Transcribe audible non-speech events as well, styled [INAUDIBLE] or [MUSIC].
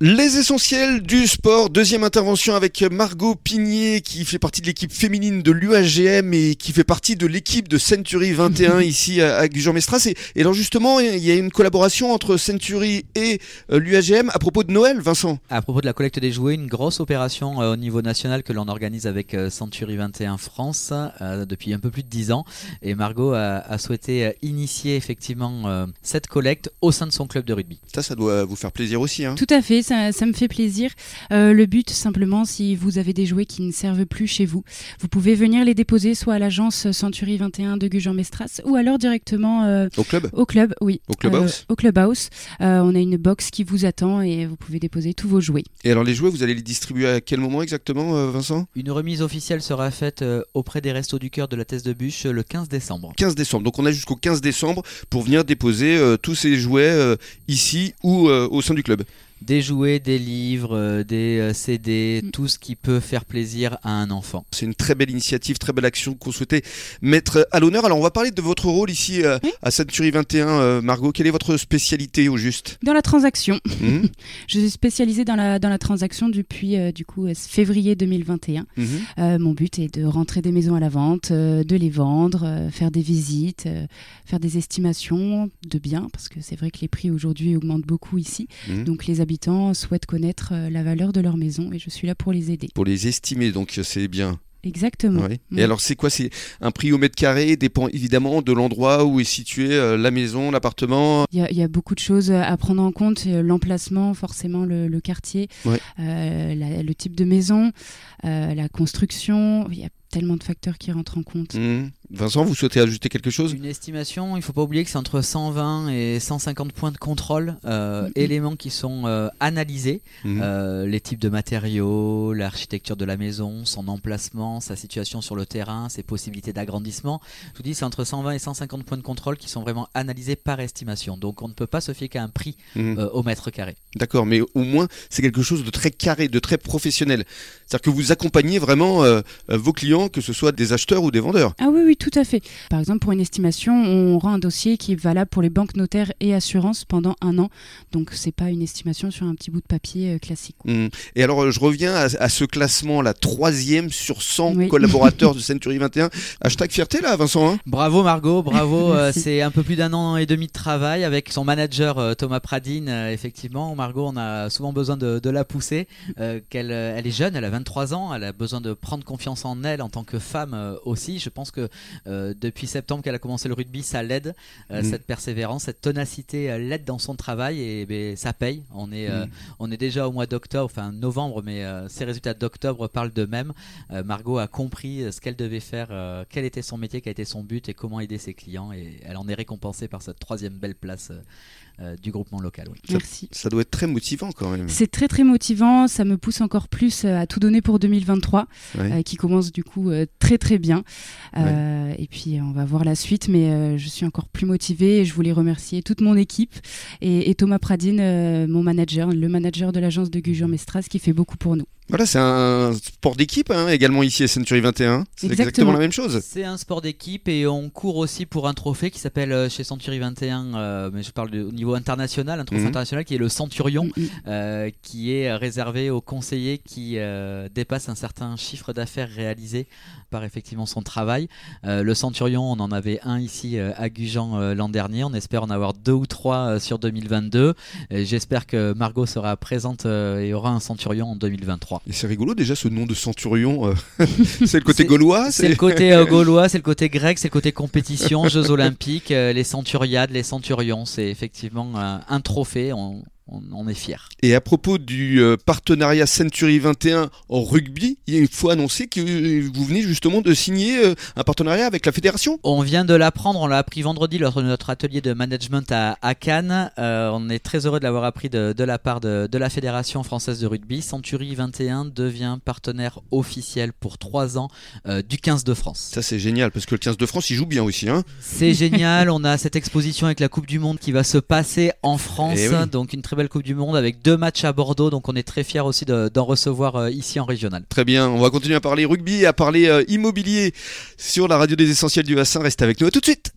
Les essentiels du sport, deuxième intervention avec Margot Pigné qui fait partie de l'équipe féminine de l'UAGM et qui fait partie de l'équipe de Century 21 [LAUGHS] ici à Gujan-Mestras. Et, et, alors justement, il y a une collaboration entre Century et euh, l'UAGM à propos de Noël, Vincent. À propos de la collecte des jouets, une grosse opération euh, au niveau national que l'on organise avec euh, Century 21 France depuis un peu plus de 10 ans. Et Margot a, souhaité initier effectivement cette collecte au sein de son club de rugby. Ça, ça doit vous faire plaisir aussi. Hein. Tout à fait ça, me fait plaisir. Euh, le but, simplement, si vous avez des jouets qui ne servent plus chez vous, vous pouvez venir les déposer soit à l'agence Century 21 de Gujan-Mestras ou alors directement euh, au club? Au club, oui. Au clubhouse. Euh, au clubhouse. on a une box qui vous attend et vous pouvez déposer tous vos jouets. Et alors les jouets, vous allez les distribuer à quel moment exactement, Vincent? Une remise officielle sera faite auprès des Restos du Cœur de la Thèse de Bûche le 15 décembre. 15 décembre. Donc on a jusqu'au 15 décembre pour venir déposer tous ces jouets ici ou au sein du club des jouets, des livres, euh, des euh, CD, mm. tout ce qui peut faire plaisir à un enfant. C'est une très belle initiative, très belle action qu'on souhaitait mettre à l'honneur. Alors on va parler de votre rôle ici euh, à Century 21, Margot. Quelle est votre spécialité au juste? Dans la transaction. [LAUGHS] Mm. Je suis spécialisée dans la, dans la transaction depuis du coup février 2021. Mm-hmm. mon but est de rentrer des maisons à la vente, de les vendre, faire des visites, faire des estimations de biens, parce que c'est vrai que les prix aujourd'hui augmentent beaucoup ici. Mm. Donc les habitants souhaitent connaître euh, la valeur de leur maison et je suis là pour les aider. Pour les estimer, donc c'est bien. Exactement. Et alors, c'est quoi? C'est un prix au mètre carré? Dépend évidemment de l'endroit où est située euh, la maison, l'appartement. Il y, a beaucoup de choses à prendre en compte l'emplacement, forcément le, quartier, euh, le type de maison, la construction. Il y a tellement de facteurs qui rentrent en compte. Mmh. Vincent, vous souhaitez ajouter quelque chose? Une estimation, il ne faut pas oublier que c'est entre 120 et 150 points de contrôle, euh, mmh. éléments qui sont euh, analysés, mmh. euh, les types de matériaux, l'architecture de la maison, son emplacement, sa situation sur le terrain, ses possibilités d'agrandissement. Je vous dis, c'est entre 120 et 150 points de contrôle qui sont vraiment analysés par estimation. Donc on ne peut pas se fier qu'à un prix au mètre carré. D'accord, mais au moins c'est quelque chose de très carré, de très professionnel. C'est-à-dire que vous accompagnez vraiment vos clients que ce soit des acheteurs ou des vendeurs. Ah oui, oui, tout à fait. Par exemple, pour une estimation, on rend un dossier qui est valable pour les banques notaires et assurances pendant un an. Donc, c'est pas une estimation sur un petit bout de papier euh, classique. Mmh. Et alors, euh, je reviens à, ce classement, la troisième sur 100 collaborateurs de [LAUGHS] Century 21. Hashtag fierté là, Vincent. Hein bravo Margot, bravo. Euh, c'est un peu plus d'un an et demi de travail avec son manager Thomas Pradine. effectivement, Margot, on a souvent besoin de, la pousser. qu'elle, elle est jeune, elle a 23 ans, elle a besoin de prendre confiance en elle, en tant que femme euh, aussi. Je pense que euh, depuis septembre qu'elle a commencé le rugby, ça l'aide, euh, mm. cette persévérance, cette ténacité l'aide dans son travail et ben, ça paye. On est, mm. on est déjà au mois d'octobre, enfin novembre, mais ces résultats d'octobre parlent d'eux-mêmes. Margot a compris ce qu'elle devait faire, quel était son métier, quel était son but et comment aider ses clients et elle en est récompensée par cette troisième belle place du groupement local. Merci. Ça, doit être très motivant quand même. C'est très très motivant, ça me pousse encore plus euh, à tout donner pour 2023, euh, qui commence du coup très très bien. Et puis on va voir la suite, mais je suis encore plus motivée et je voulais remercier toute mon équipe et, Thomas Pradine, mon manager, le manager de l'agence de Gujan Mestras, qui fait beaucoup pour nous. Voilà, c'est un sport d'équipe hein, également ici à Century 21. C'est exactement. la même chose. C'est un sport d'équipe et on court aussi pour un trophée qui s'appelle euh, chez Century 21, euh, mais je parle au niveau international, un trophée mhm. international qui est le Centurion, mm, mm. euh, qui est réservé aux conseillers qui dépassent un certain chiffre d'affaires réalisé par effectivement son travail. le Centurion, on en avait un ici à Gujan l'an dernier. On espère en avoir deux ou trois sur 2022. J'espère que Margot sera présente et aura un Centurion en 2023. Et c'est rigolo déjà ce nom de centurion. Euh, [LAUGHS] c'est le côté gaulois C'est le côté euh, gaulois, c'est le côté grec, c'est le côté compétition, Jeux olympiques, euh, les centuriades, les centurions. C'est effectivement un trophée. On, on, est fier. Et à propos du euh, partenariat Century 21 en rugby, il faut annoncer que vous venez justement de signer euh, un partenariat avec la fédération. On vient de l'apprendre, on l'a appris vendredi lors de notre atelier de management à, Cannes. Euh, on est très heureux de l'avoir appris de, la part de, la fédération française de rugby. Century 21 devient partenaire officiel pour 3 ans du 15 de France. Ça c'est génial parce que le 15 de France il joue bien aussi. Hein c'est génial, on a cette exposition avec la Coupe du Monde qui va se passer en France, eh donc une très belle Coupe du Monde avec deux matchs à Bordeaux. Donc on est très fiers aussi d'en recevoir euh, ici en régional. Très bien, on va continuer à parler rugby, à parler euh, immobilier sur la radio des essentiels du bassin. Restez avec nous à tout de suite.